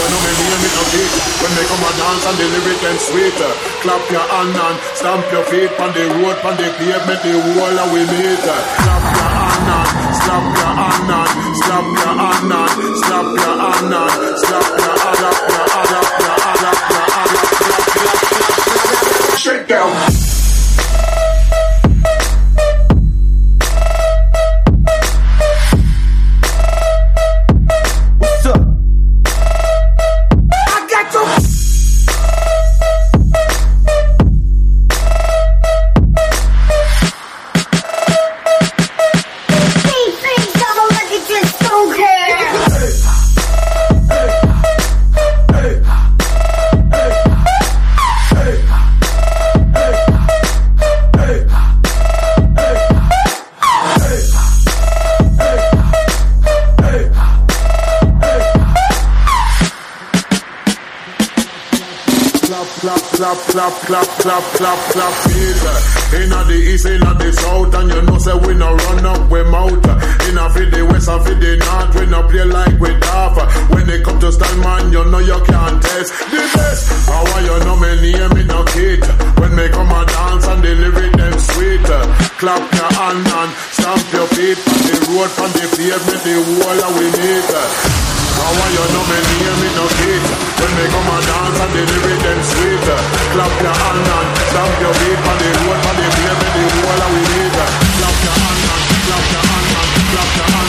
you know me name it beat. When they come a dance and the lyric them sweet. Uh, clap your hand and stamp your feet on the road, on the pavement, the wall and we meet. Uh, clap your hand and slap your hand and slap your hand and slap your hand and clap, clap, clap, clap, clap, clap, clap, it. Inna the east, inna the south, and you know say we no run up, we mouth. Inna fi the west and fi the north, we no play like we daft. When they come to stand, man, you know you can't test the best. How why you know me name me no kid? When me come a dance and lyric them sweet. Clap your hand and stamp your feet on the road, on the pavement, the wall we meet. Now why you? Know me near me no hate When me come and dance and the lyric them sweet uh, Clap your hand and stamp your feet On the road, on the blame, the whole of we need Clap your hand and, clap your hand and, clap your hand.